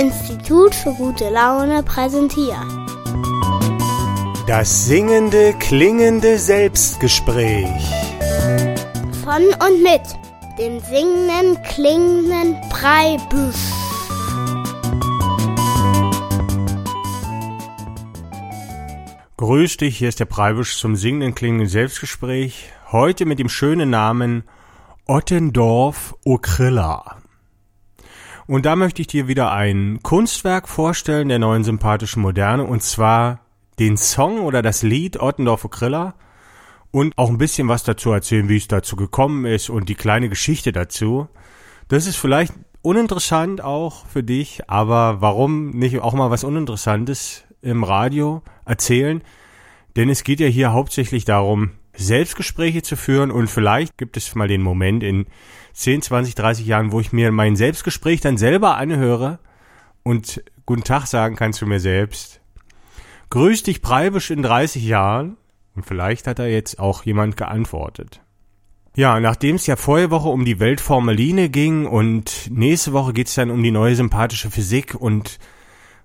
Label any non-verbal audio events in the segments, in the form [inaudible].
Institut für gute Laune präsentiert. Das singende, klingende Selbstgespräch. Von und mit dem singenden, klingenden Breibüsch. Grüß dich, hier ist der Preibisch zum singenden, klingenden Selbstgespräch. Heute mit dem schönen Namen Ottendorf Okrilla. Und da möchte ich dir wieder ein Kunstwerk vorstellen der neuen sympathischen Moderne und zwar den Song oder das Lied Ottendorf Okrilla und auch ein bisschen was dazu erzählen, wie es dazu gekommen ist und die kleine Geschichte dazu. Das ist vielleicht uninteressant auch für dich, aber warum nicht auch mal was Uninteressantes im Radio erzählen? Denn es geht ja hier hauptsächlich darum, Selbstgespräche zu führen und vielleicht gibt es mal den Moment in 10, 20, 30 Jahren, wo ich mir mein Selbstgespräch dann selber anhöre und guten Tag sagen kann zu mir selbst. Grüß dich Preibisch in 30 Jahren und vielleicht hat da jetzt auch jemand geantwortet. Ja, nachdem es ja vorige Woche um die Weltformeline ging und nächste Woche geht's dann um die neue sympathische Physik und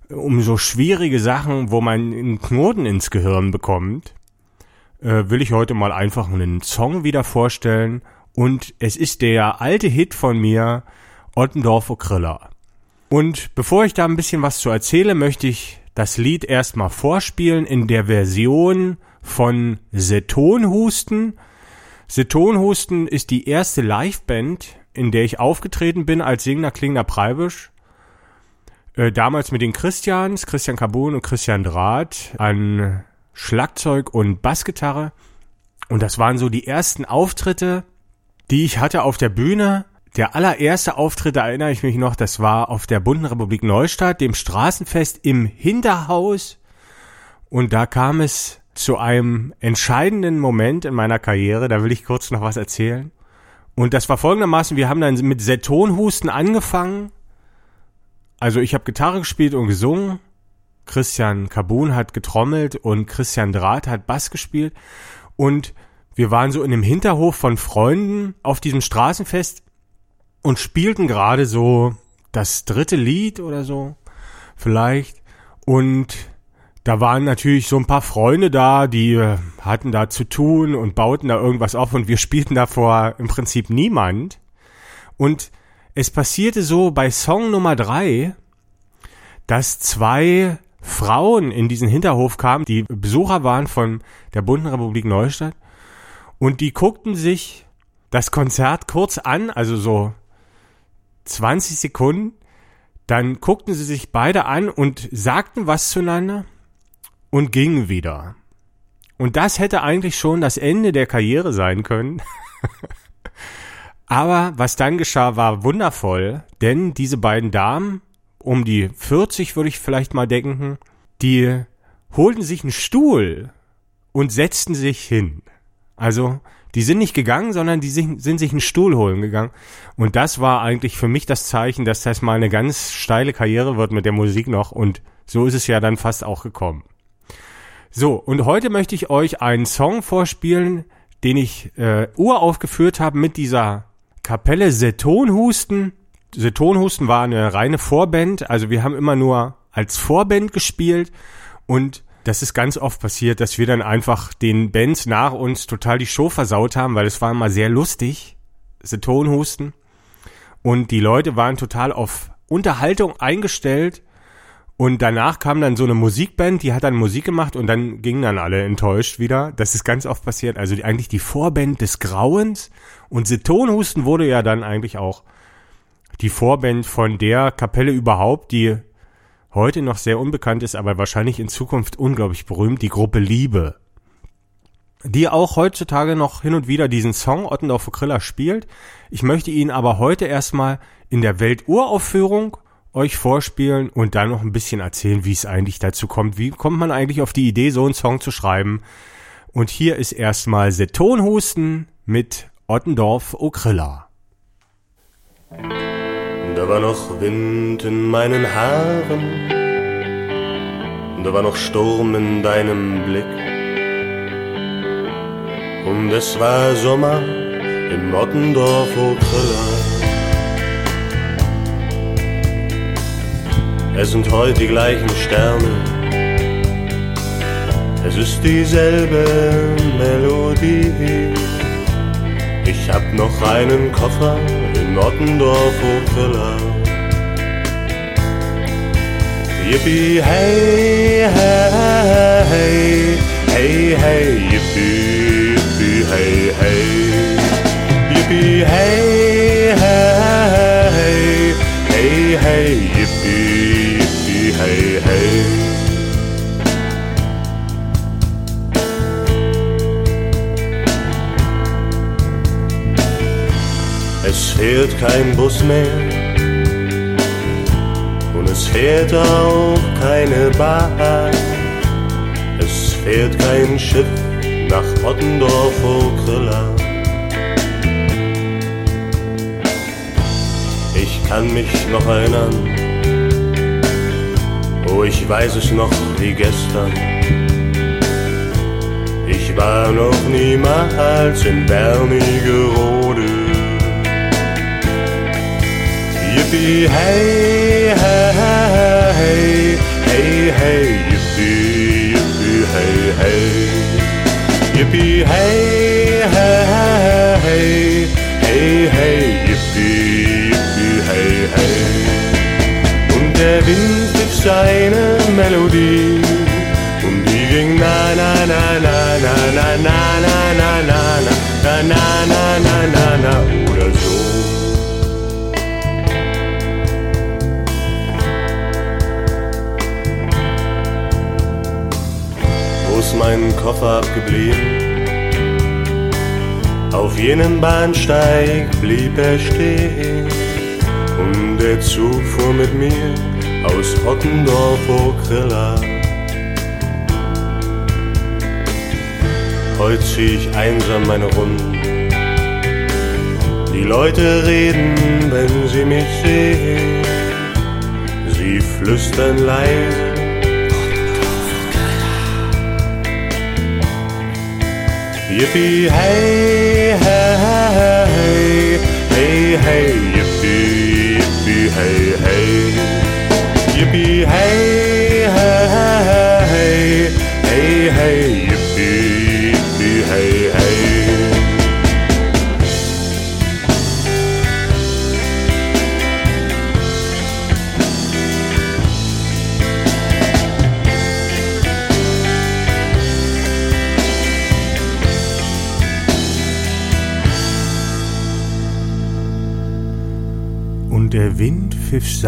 um so schwierige Sachen, wo man einen Knoten ins Gehirn bekommt, äh, will ich heute mal einfach einen Song wieder vorstellen. Und es ist der alte Hit von mir, Ottendorf Okrilla. Und bevor ich da ein bisschen was zu erzähle, möchte ich das Lied erstmal vorspielen in der Version von Setonhusten. Setonhusten ist die erste Liveband, in der ich aufgetreten bin als singender klingender Preibisch. Äh, damals mit den Christians, Christian Carbon und Christian Draht an Schlagzeug und Bassgitarre. Und das waren so die ersten Auftritte, die ich hatte auf der Bühne. Der allererste Auftritt, da erinnere ich mich noch, das war auf der Bunten Republik Neustadt, dem Straßenfest im Hinterhaus. Und da kam es zu einem entscheidenden Moment in meiner Karriere. Da will ich kurz noch was erzählen. Und das war folgendermaßen, wir haben dann mit Setonhusten angefangen. Also ich habe Gitarre gespielt und gesungen Christian Kabun hat getrommelt und Christian Draht hat Bass gespielt. Und wir waren so in dem Hinterhof von Freunden auf diesem Straßenfest und spielten gerade so das dritte Lied oder so, vielleicht. Und da waren natürlich so ein paar Freunde da, die äh, hatten da zu tun und bauten da irgendwas auf und wir [laughs] spielten davor im Prinzip niemand. Und es passierte so bei Song Nummer drei, dass zwei Frauen in diesen Hinterhof kamen, die Besucher waren von der Bunten Republik Neustadt und die guckten sich das Konzert kurz an, also so 20 Sekunden, dann guckten sie sich beide an und sagten was zueinander und gingen wieder. Und das hätte eigentlich schon das Ende der Karriere sein können. [laughs] Aber was dann geschah, war wundervoll, denn diese beiden Damen um die 40 würde ich vielleicht mal denken, die holten sich einen Stuhl und setzten sich hin. Also, die sind nicht gegangen, sondern die sind, sind sich einen Stuhl holen gegangen. Und das war eigentlich für mich das Zeichen, dass das mal eine ganz steile Karriere wird mit der Musik noch. Und so ist es ja dann fast auch gekommen. So, und heute möchte ich euch einen Song vorspielen, den ich äh, uraufgeführt habe mit dieser Kapelle Setonhusten Setonhusten war eine reine Vorband, also wir haben immer nur als Vorband gespielt und das ist ganz oft passiert, dass wir dann einfach den Bands nach uns total die Show versaut haben, weil es war immer sehr lustig, Setonhusten. Und die Leute waren total auf Unterhaltung eingestellt. Und danach kam dann so eine Musikband, die hat dann Musik gemacht und dann gingen dann alle enttäuscht wieder. Das ist ganz oft passiert. Also die, eigentlich die Vorband des Grauens. Und Setonhusten wurde ja dann eigentlich auch die Vorband von der Kapelle überhaupt, die heute noch sehr unbekannt ist, aber wahrscheinlich in Zukunft unglaublich berühmt, die Gruppe Liebe. Die auch heutzutage noch hin und wieder diesen Song Ottendorf Kriller spielt. Ich möchte ihn aber heute erstmal in der Welturaufführung euch vorspielen und dann noch ein bisschen erzählen, wie es eigentlich dazu kommt. Wie kommt man eigentlich auf die Idee, so einen Song zu schreiben? Und hier ist erstmal Setonhusten mit Ottendorf Okrilla. Da war noch Wind in meinen Haaren, da war noch Sturm in deinem Blick. Und es war Sommer im Ottendorf Okrilla. Es sind heute die gleichen Sterne. Es ist dieselbe Melodie. Ich hab noch einen Koffer in Ottendorf Villa. Yippie, hey, hey, hey, hey, hey, yippie, yippie, hey, hey, yippie, hey, hey, hey, hey, Es fährt kein Bus mehr und es fährt auch keine Bahn. Es fährt kein Schiff nach Ottendorf, Okrilla. Ich kann mich noch erinnern, oh, ich weiß es noch wie gestern. Ich war noch niemals in Bernigerode. Yippie, hey, hey, hey, hey, hey, yippie, yippie, hey, hey. Yippie, hey, hey, hey, hey, hey, yippie, yippie, hey, hey. Und der Wind pfiff seine Melodie und die ging na na na na na na na na na na na na na na na na mein Koffer abgeblieben? Auf jenem Bahnsteig blieb er stehen und der Zug fuhr mit mir aus Ottendorf Okrilla. Heute zieh ich einsam meine Runden. Die Leute reden, wenn sie mich sehen. Sie flüstern leise. Yippee, hey, hey.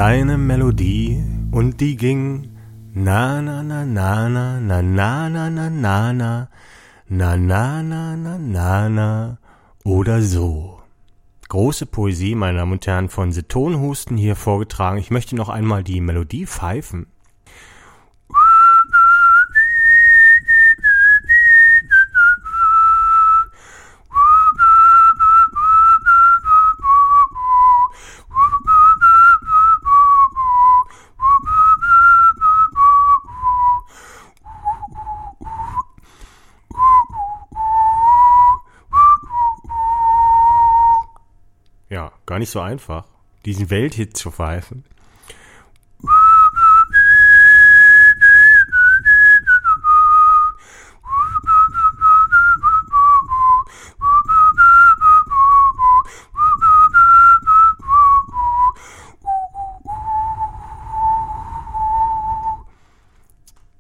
Seine Melodie und die ging na na na na na na na na na na na na na na na na na oder so. Große Poesie, meine Damen und Herren, von Setonhusten hier vorgetragen. Ich möchte noch einmal die Melodie pfeifen. Ja, gar nicht so einfach, diesen Welthit zu pfeifen.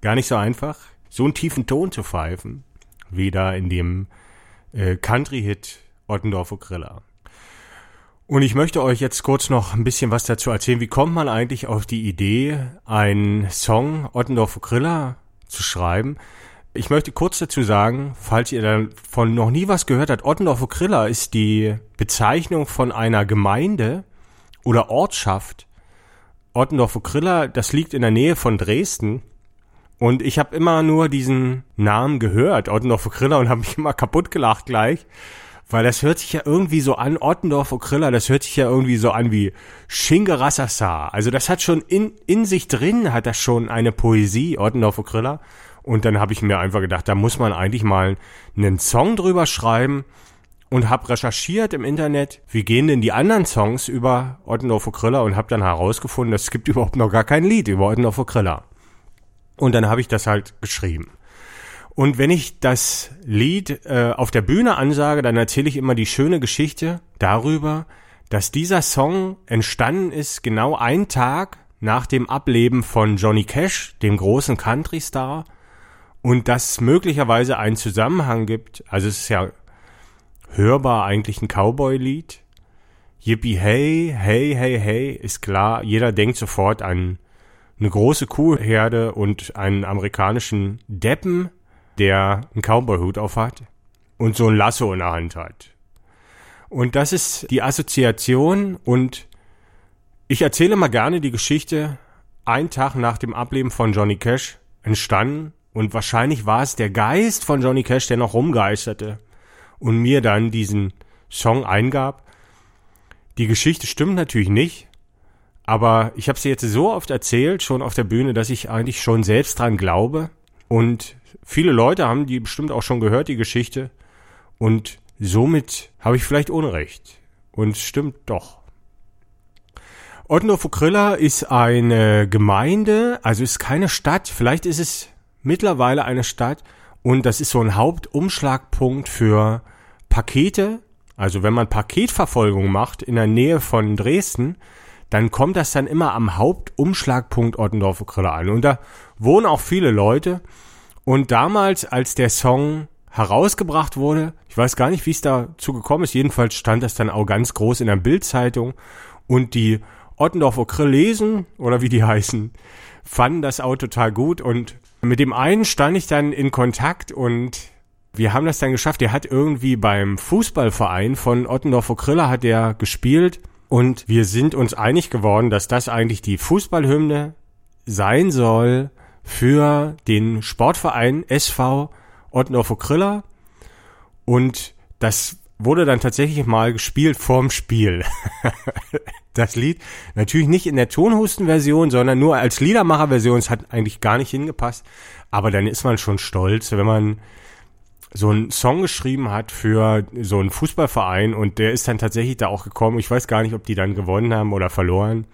Gar nicht so einfach, so einen tiefen Ton zu pfeifen, wie da in dem äh, Country-Hit Ottendorfer Griller. Und ich möchte euch jetzt kurz noch ein bisschen was dazu erzählen. Wie kommt man eigentlich auf die Idee, einen Song Ottendorfer Griller zu schreiben? Ich möchte kurz dazu sagen, falls ihr davon noch nie was gehört habt, Ottendorfer Griller ist die Bezeichnung von einer Gemeinde oder Ortschaft. Ottendorfer Griller, das liegt in der Nähe von Dresden. Und ich habe immer nur diesen Namen gehört, Ottendorfer Griller, und habe mich immer kaputt gelacht gleich. Weil das hört sich ja irgendwie so an, Ottendorf Okrilla, das hört sich ja irgendwie so an wie Shingerassasa. Also das hat schon in, in sich drin, hat das schon eine Poesie, Ottendorf Okrilla. Und dann habe ich mir einfach gedacht, da muss man eigentlich mal einen Song drüber schreiben. und habe recherchiert im Internet, wie gehen denn die anderen Songs über Ottendorf Kriller und habe dann herausgefunden, es gibt [laughs] überhaupt noch gar kein Lied über Ottendorf Kriller. Und dann habe ich das halt geschrieben. Und wenn ich das Lied äh, auf der Bühne ansage, dann erzähle ich immer die schöne Geschichte darüber, dass dieser Song entstanden ist genau ein Tag nach dem Ableben von Johnny Cash, dem großen Country-Star, und dass möglicherweise einen Zusammenhang gibt. Also es ist ja hörbar eigentlich ein Cowboy-Lied. Yippie hey, hey, hey, hey, ist klar, jeder denkt sofort an eine große Kuhherde und einen amerikanischen Deppen, der einen Cowboy-Hut aufhat und so ein Lasso in der Hand hat. Und das ist die Assoziation und ich erzähle mal gerne die Geschichte, ein Tag nach dem Ableben von Johnny Cash entstanden und wahrscheinlich war es der Geist von Johnny Cash, der noch rumgeisterte und mir dann diesen Song eingab. Die Geschichte stimmt natürlich nicht, aber ich habe sie jetzt so oft erzählt, schon auf der Bühne, dass ich eigentlich schon selbst dran glaube. Und viele Leute haben die bestimmt auch schon gehört, die Geschichte. Und somit habe ich vielleicht Unrecht. Und es stimmt doch. Ottendorf-Okrilla ist eine Gemeinde, also ist keine Stadt. Vielleicht ist es mittlerweile eine Stadt. Und das ist so ein Hauptumschlagpunkt für Pakete. Also wenn man Paketverfolgung macht in der Nähe von Dresden, dann kommt das dann immer am Hauptumschlagpunkt Ottendorfer Grille an. Und da wohnen auch viele Leute. Und damals, als der Song herausgebracht wurde, ich weiß gar nicht, wie es dazu gekommen ist, jedenfalls stand das dann auch ganz groß in der Bildzeitung. Und die Ottendorfer lesen, oder wie die [laughs] heißen, fanden das auch total gut. Und mit dem einen stand ich dann in Kontakt und wir haben das dann geschafft. Der hat irgendwie beim Fußballverein von Ottendorfer Kriller hat der gespielt. Und wir sind uns einig geworden, dass das eigentlich die Fußballhymne sein soll für den Sportverein SV Ottendorfer Kriller und das wurde dann tatsächlich mal gespielt vorm Spiel. [laughs] das Lied natürlich nicht in der Tonhusten-Version, sondern nur als Liedermacher-Version. Es hat eigentlich gar nicht hingepasst. Aber dann ist man schon stolz, wenn man so einen Song geschrieben hat für so einen Fußballverein und der ist dann tatsächlich da auch gekommen. Ich weiß gar nicht, ob die dann gewonnen haben oder verloren.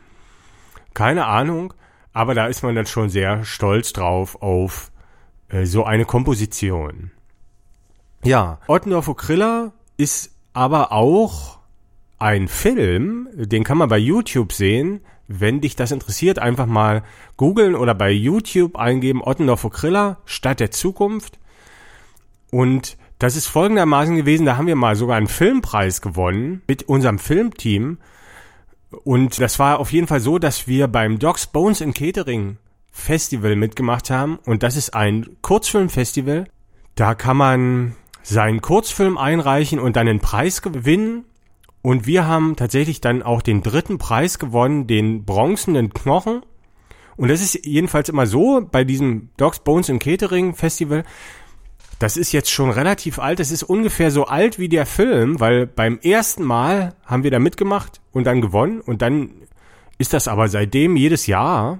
Keine Ahnung. Aber da ist man dann schon sehr stolz drauf auf äh, so eine Komposition. Ja, Ottendorfer Kriller ist aber auch ein Film, den kann man bei YouTube sehen. Wenn dich das interessiert, einfach mal googeln oder bei YouTube eingeben Ottendorfer Kriller Stadt der Zukunft. Und das ist folgendermaßen gewesen, da haben wir mal sogar einen Filmpreis gewonnen mit unserem Filmteam. Und das war auf jeden Fall so, dass wir beim Dogs Bones and Catering Festival mitgemacht haben. Und das ist ein Kurzfilmfestival. Da kann man seinen Kurzfilm einreichen und dann einen Preis gewinnen. Und wir haben tatsächlich dann auch den dritten Preis gewonnen, den bronzenen Knochen. Und das ist jedenfalls immer so bei diesem Dogs Bones and Catering Festival. Das ist jetzt schon relativ alt. Das ist ungefähr so alt wie der Film, weil beim ersten Mal haben wir da mitgemacht und dann gewonnen. Und dann ist das aber seitdem jedes Jahr.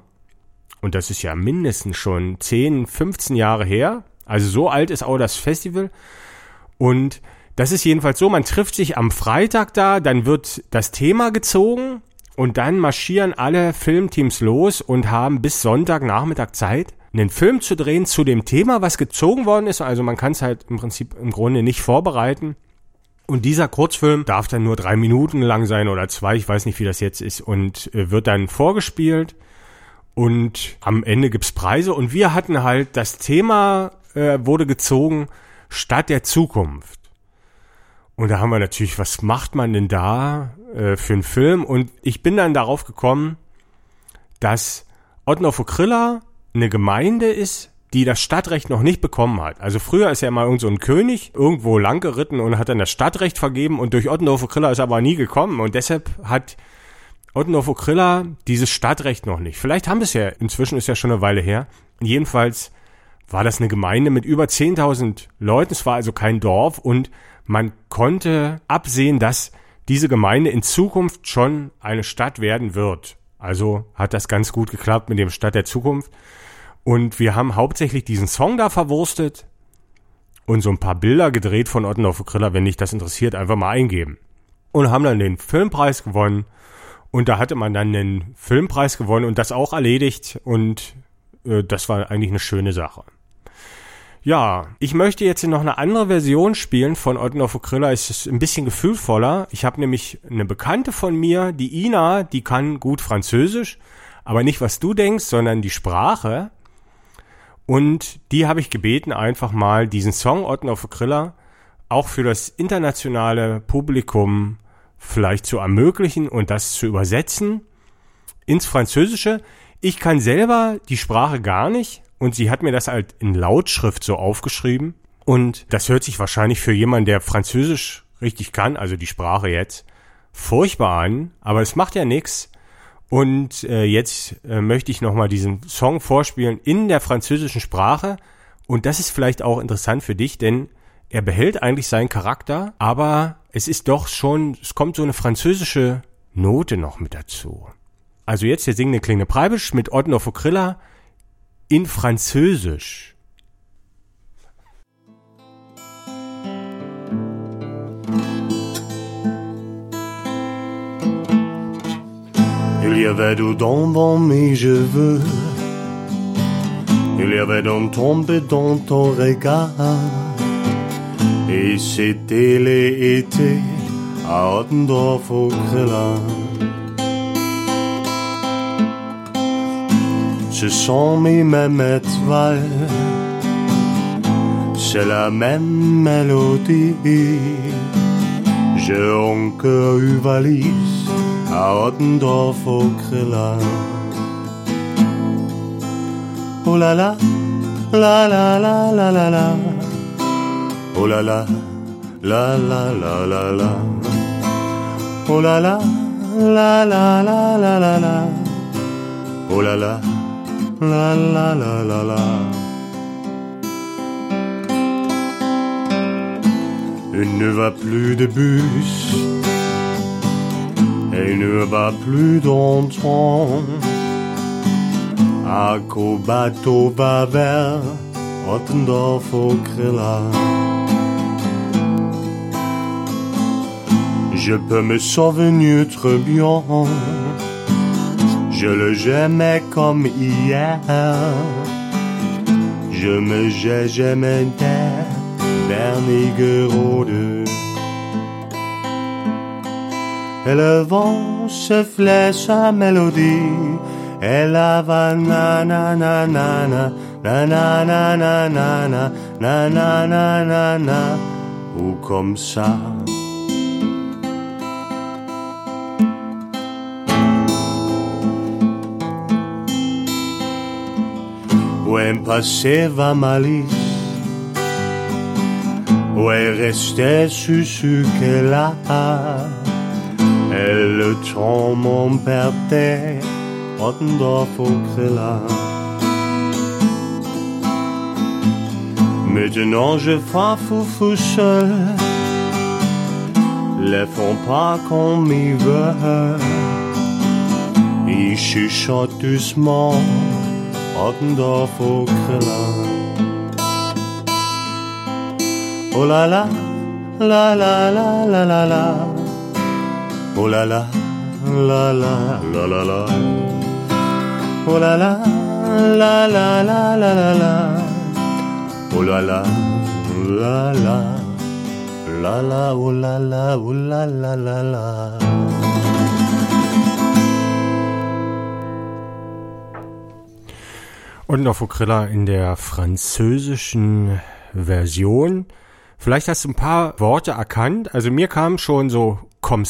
Und das ist ja mindestens schon 10, 15 Jahre her. Also so alt ist auch das Festival. Und das ist jedenfalls so, man trifft sich am Freitag da, dann wird das Thema gezogen und dann marschieren alle Filmteams los und haben bis Sonntagnachmittag Zeit, einen Film zu drehen zu dem Thema, was gezogen worden ist. Also man kann es halt im Prinzip im Grunde nicht vorbereiten. Und dieser Kurzfilm darf dann nur drei Minuten lang sein oder zwei, ich weiß nicht, wie das jetzt ist, und äh, wird dann vorgespielt. Und am Ende gibt's Preise. Und wir hatten halt, das Thema äh, wurde gezogen, Stadt der Zukunft. Und da haben wir natürlich, was macht man denn da äh, für einen Film? Und ich bin dann darauf gekommen, dass Ottendorfer Kriller eine Gemeinde ist, die das Stadtrecht noch nicht bekommen hat. Also früher ist ja immer irgend so ein König irgendwo lang geritten und hat dann das Stadtrecht vergeben und durch Ottendorfer Kriller ist aber nie gekommen und deshalb hat Ottendorfer Kriller dieses Stadtrecht noch nicht. Vielleicht haben es ja, inzwischen ist ja schon eine Weile her. Jedenfalls war das eine Gemeinde mit über 10.000 Leuten. Es war also kein Dorf und man konnte absehen, dass diese Gemeinde in Zukunft schon eine Stadt werden wird. Also hat das ganz gut geklappt mit dem Stadt der Zukunft. Und wir haben hauptsächlich diesen Song da verwurstet. und so ein paar Bilder gedreht von Ottendorf Griller, wenn dich das interessiert, einfach mal eingeben. Und haben dann den Filmpreis gewonnen. Und da hatte man dann den Filmpreis gewonnen und das auch erledigt. Und äh, das war eigentlich eine schöne Sache. Ja, ich möchte jetzt noch eine andere Version spielen von Ottendorf Griller. Es ist ein bisschen gefühlvoller. Ich habe nämlich eine Bekannte von mir, die Ina, die kann gut Französisch, aber nicht was du denkst, sondern die Sprache. Und die habe ich gebeten, einfach mal diesen Song Otten auf Griller auch für das internationale Publikum vielleicht zu ermöglichen und das zu übersetzen ins Französische. Ich kann selber die Sprache gar nicht und sie hat mir das halt in Lautschrift so aufgeschrieben. Und das hört sich wahrscheinlich für jemanden, der Französisch richtig kann, also die Sprache jetzt, furchtbar an, aber es macht ja nichts. Und äh, jetzt äh, möchte ich nochmal diesen Song vorspielen in der französischen Sprache. Und das ist vielleicht auch interessant für dich, denn er behält eigentlich seinen Charakter, aber es ist doch schon, es kommt so eine französische Note noch mit dazu. Also jetzt der singende Klinge Preibisch mit Ordner Fokrilla in Französisch. Y avait du dents dans mes cheveux. Il y avait d'un tombé dans ton regard. Et c'était l'été à Ottendorf au Grillin. Ce sont mes mêmes étoiles. C'est la même mélodie. J'ai encore eu valise Ottendorf au. Oh la la, la la la la la la. Oh la la, la la la la la. Oh la la, la la la la la la. Oh la la, la la la la la. Il ne va plus de bus et ne va plus d'entendre à qu'au bateau va vers Ottendorf au Grilla. Je peux me souvenir très bien, je le j'aimais comme hier. Je me j'ai jamais Wernigerode et le vent cheflait sa mélodie. Et la banane, na na na na ou comme ça. Où passé va malice, où est resté Suzuki là qu'elle a. Et le temps m'emportait Ottendorf au Grilla. Maintenant je fais foufou seul, les font pas comme ils veulent. Ils chuchotent doucement Ottendorf au. Oh la la, la la la la la la. Oh la la, la la la la la. Oh la la, la la la la la la. Oh la la, la la, la la, oh la la, oh la la la la. Und noch Fokrilla in der französischen Version. Vielleicht hast du ein paar Worte erkannt. Also mir kam schon so comme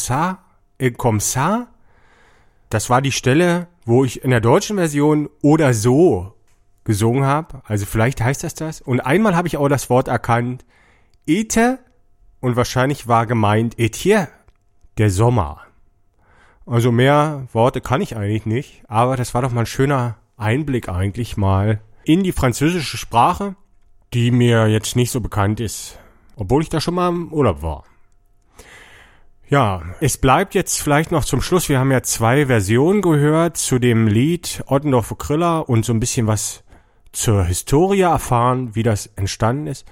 et comme ça. Das war die Stelle, wo ich in der deutschen Version oder so gesungen habe. Also vielleicht heißt das das. Und einmal habe ich auch das Wort erkannt, Ete, und wahrscheinlich war gemeint Etier, der Sommer. Also mehr Worte kann ich eigentlich nicht, aber das war doch mal ein schöner Einblick eigentlich mal in die französische Sprache, die mir jetzt nicht so bekannt ist, obwohl ich da schon mal im Urlaub war. Ja, es bleibt jetzt vielleicht noch zum Schluss. Wir haben ja zwei Versionen gehört zu dem Lied Ottendorf Kriller und so ein bisschen was zur Historie erfahren, wie das entstanden ist.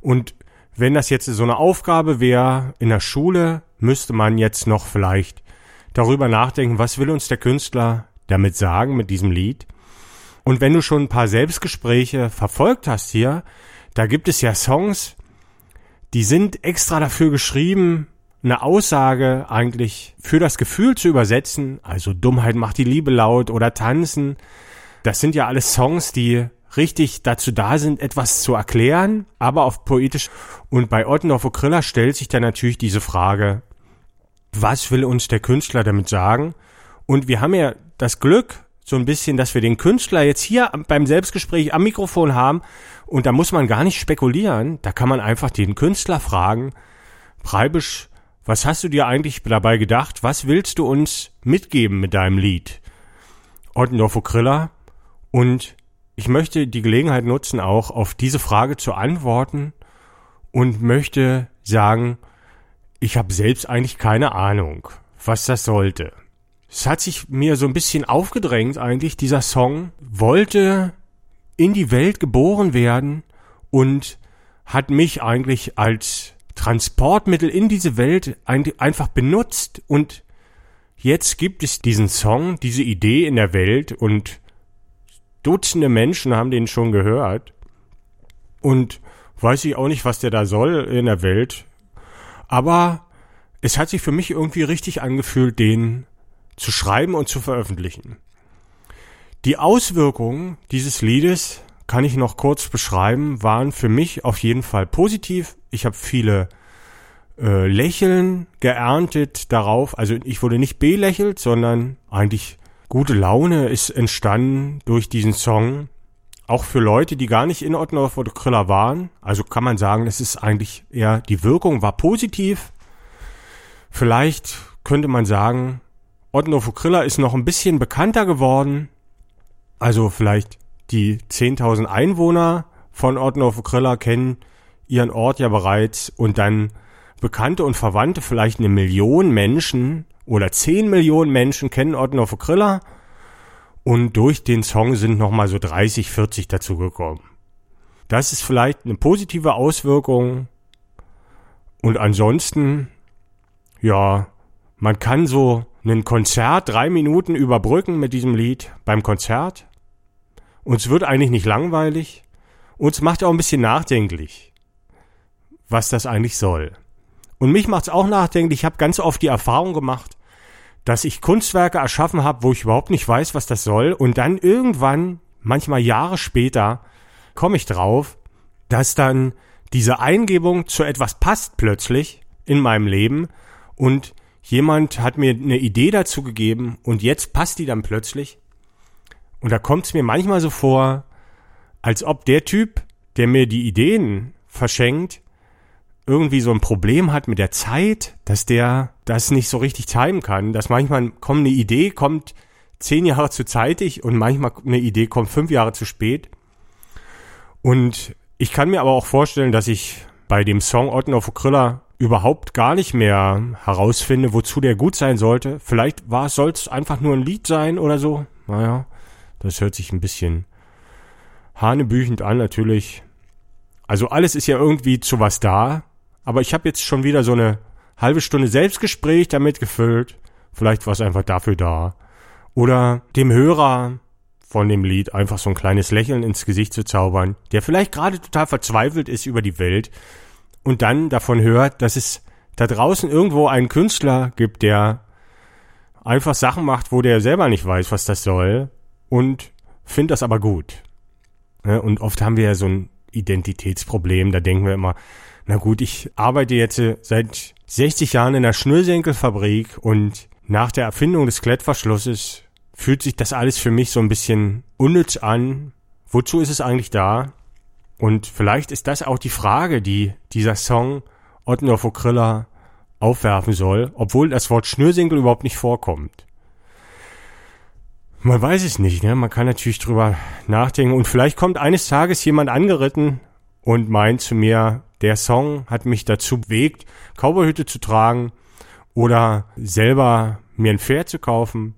Und wenn das jetzt so eine Aufgabe wäre in der Schule, müsste man jetzt noch vielleicht darüber nachdenken, was will uns der Künstler damit sagen mit diesem Lied. Und wenn du schon ein paar Selbstgespräche verfolgt hast hier, da gibt es ja Songs, die sind extra dafür geschrieben, eine Aussage eigentlich für das Gefühl zu übersetzen, also Dummheit macht die Liebe laut oder tanzen. Das sind ja alles Songs, die richtig dazu da sind, etwas zu erklären, aber auf poetisch. Und bei Ottendorf Okrilla stellt sich dann natürlich diese Frage, was will uns der Künstler damit sagen? Und wir haben ja das Glück, so ein bisschen, dass wir den Künstler jetzt hier beim Selbstgespräch am Mikrofon haben und da muss man gar nicht spekulieren, da kann man einfach den Künstler fragen, Preibisch, was hast du dir eigentlich dabei gedacht? Was willst du uns mitgeben mit deinem Lied? Ottendorf Kriller. Und ich möchte die Gelegenheit nutzen, auch auf diese Frage zu antworten und möchte sagen, ich habe selbst eigentlich keine Ahnung, was das sollte. Es hat sich mir so ein bisschen aufgedrängt eigentlich, dieser Song wollte in die Welt geboren werden und hat mich eigentlich als Transportmittel in diese Welt ein, einfach benutzt und jetzt gibt es diesen Song, diese Idee in der Welt und Dutzende Menschen haben den schon gehört und weiß ich auch nicht, was der da soll in der Welt, aber es hat sich für mich irgendwie richtig angefühlt, den zu schreiben und zu veröffentlichen. Die Auswirkungen dieses Liedes kann ich noch kurz beschreiben, waren für mich auf jeden Fall positiv. Ich habe viele äh, Lächeln geerntet darauf. Also ich wurde nicht belächelt, sondern eigentlich gute Laune ist entstanden durch diesen Song. Auch für Leute, die gar nicht in Ottenhoff oder Kriller waren. Also kann man sagen, es ist eigentlich eher, die Wirkung war positiv. Vielleicht könnte man sagen, Ottenhoff Kriller ist noch ein bisschen bekannter geworden. Also vielleicht die 10.000 Einwohner von Ottenhof Kriller kennen ihren Ort ja bereits und dann Bekannte und Verwandte, vielleicht eine Million Menschen oder 10 Millionen Menschen kennen Ottenhof Kriller und durch den Song sind nochmal so 30, 40 dazugekommen. Das ist vielleicht eine positive Auswirkung. Und ansonsten, ja, man kann so ein Konzert drei Minuten überbrücken mit diesem Lied beim Konzert uns wird eigentlich nicht langweilig. Uns macht auch ein bisschen nachdenklich, was das eigentlich soll. Und mich macht's auch nachdenklich. Ich habe ganz oft die Erfahrung gemacht, dass ich Kunstwerke erschaffen habe, wo ich überhaupt nicht weiß, was das soll. Und dann irgendwann, manchmal Jahre später, komme ich drauf, dass dann diese Eingebung zu etwas passt plötzlich in meinem Leben und jemand hat mir eine Idee dazu gegeben und jetzt passt die dann plötzlich und da kommt es mir manchmal so vor, als ob der Typ, der mir die Ideen verschenkt, irgendwie so ein Problem hat mit der Zeit, dass der das nicht so richtig timen kann, dass manchmal kommt eine Idee, kommt zehn Jahre zu zeitig und manchmal eine Idee kommt fünf Jahre zu spät. Und ich kann mir aber auch vorstellen, dass ich bei dem Song Otten auf Kriller überhaupt gar nicht mehr herausfinde, wozu der gut sein sollte. Vielleicht war soll es einfach nur ein Lied sein oder so. Naja. Das hört sich ein bisschen hanebüchend an, natürlich. Also alles ist ja irgendwie zu was da. Aber ich habe jetzt schon wieder so eine halbe Stunde Selbstgespräch damit gefüllt. Vielleicht war es einfach dafür da. Oder dem Hörer von dem Lied einfach so ein kleines Lächeln ins Gesicht zu zaubern, der vielleicht gerade total verzweifelt ist über die Welt und dann davon hört, dass es da draußen irgendwo einen Künstler gibt, der einfach Sachen macht, wo der selber nicht weiß, was das soll und finde das aber gut. Und oft haben wir ja so ein Identitätsproblem, da denken wir immer, na gut, ich arbeite jetzt seit 60 Jahren in einer Schnürsenkelfabrik und nach der Erfindung des Klettverschlusses fühlt sich das alles für mich so ein bisschen unnütz an. Wozu ist es eigentlich da? Und vielleicht ist das auch die Frage, die dieser Song Ottendorf Kriller aufwerfen soll, obwohl das Wort Schnürsenkel überhaupt nicht vorkommt. Man weiß es nicht, ne? Man kann natürlich drüber nachdenken und vielleicht kommt eines Tages jemand angeritten und meint zu mir, der Song hat mich dazu bewegt, Cowboyhütte zu tragen oder selber mir ein Pferd zu kaufen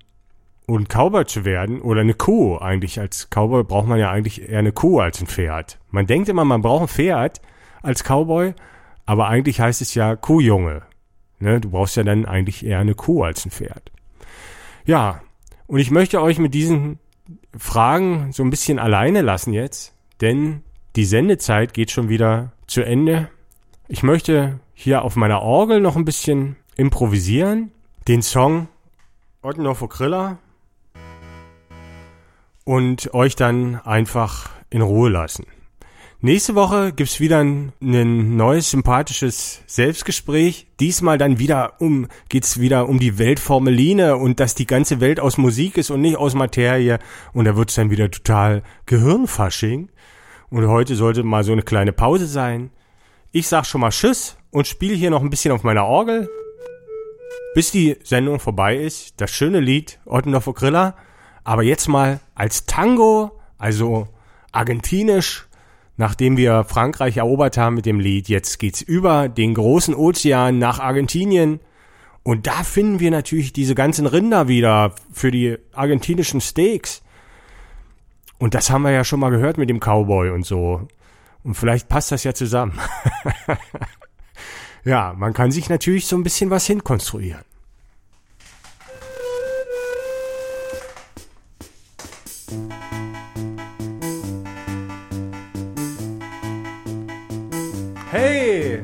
und Cowboy zu werden oder eine Kuh. Eigentlich als Cowboy braucht man ja eigentlich eher eine Kuh als ein Pferd. Man denkt immer, man braucht ein Pferd, als Cowboy, aber eigentlich heißt es ja Kuhjunge. Ne? Du brauchst ja dann eigentlich eher eine Kuh als ein Pferd. Ja, und ich möchte euch mit diesen Fragen so ein bisschen alleine lassen jetzt, denn die Sendezeit geht schon wieder zu Ende. Ich möchte hier auf meiner Orgel noch ein bisschen improvisieren. Den Song Ottendorfer Griller und euch dann einfach in Ruhe lassen. Nächste Woche gibt's wieder ein, ein, neues sympathisches Selbstgespräch. Diesmal dann wieder um geht's wieder um die Weltformeline und dass die ganze Welt aus Musik ist und nicht aus Materie. Und da wird's dann wieder total Gehirnfasching. Und heute sollte mal so eine kleine Pause sein. Ich sag schon mal Tschüss und spiele hier noch ein bisschen auf meiner Orgel, bis die Sendung vorbei ist. Das schöne Lied Ottendorfer Griller. Aber jetzt mal als Tango, also argentinisch nachdem wir Frankreich erobert haben mit dem Lied, jetzt geht's über den großen Ozean nach Argentinien. Und da finden wir natürlich diese ganzen Rinder wieder für die argentinischen Steaks. Und das haben wir ja schon mal gehört mit dem Cowboy und so. Und vielleicht passt das ja zusammen. [laughs] ja, man kann sich natürlich so ein bisschen was hinkonstruieren. Hey!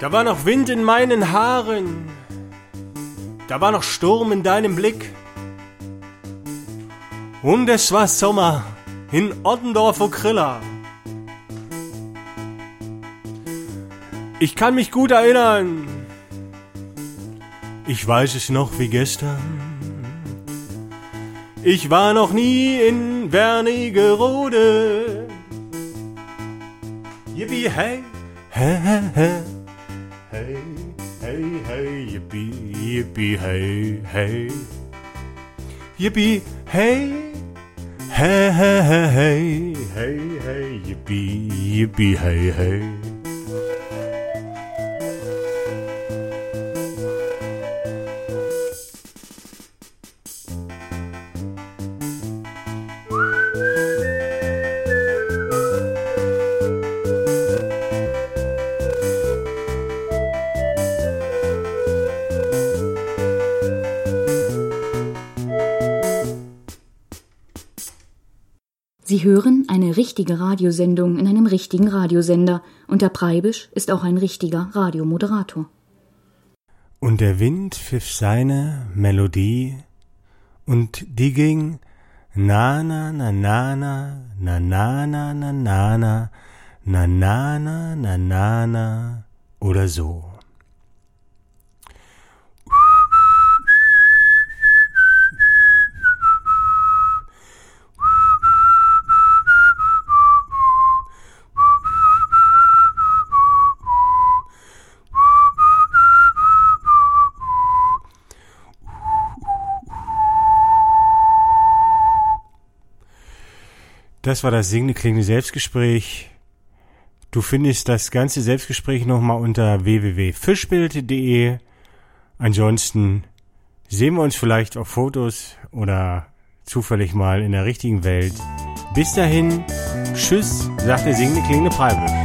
Da war noch Wind in meinen Haaren, da war noch Sturm in deinem Blick. Und es war Sommer in Ottendorf Okrilla. Ich kann mich gut erinnern, ich weiß es noch wie gestern. Ich war noch nie in Wernigerode. Yippie, hey, hey, hey, hey, hey, hey, yippie, yippie, hey, hey. Yippie, hey, hey, hey, hey, hey, hey, yippie, yippie, hey, hey. Richtige Radiosendung in einem richtigen Radiosender und der Preibisch ist auch ein richtiger Radiomoderator. Und der Wind pfiff seine Melodie und die ging na na na na na na na na na na na na na na na na na oder so. Das war das singende klingende Selbstgespräch. Du findest das ganze Selbstgespräch nochmal unter www.fischbild.de. Ansonsten sehen wir uns vielleicht auf Fotos oder zufällig mal in der richtigen Welt. Bis dahin, tschüss, sagt der singende klingende Preibisch.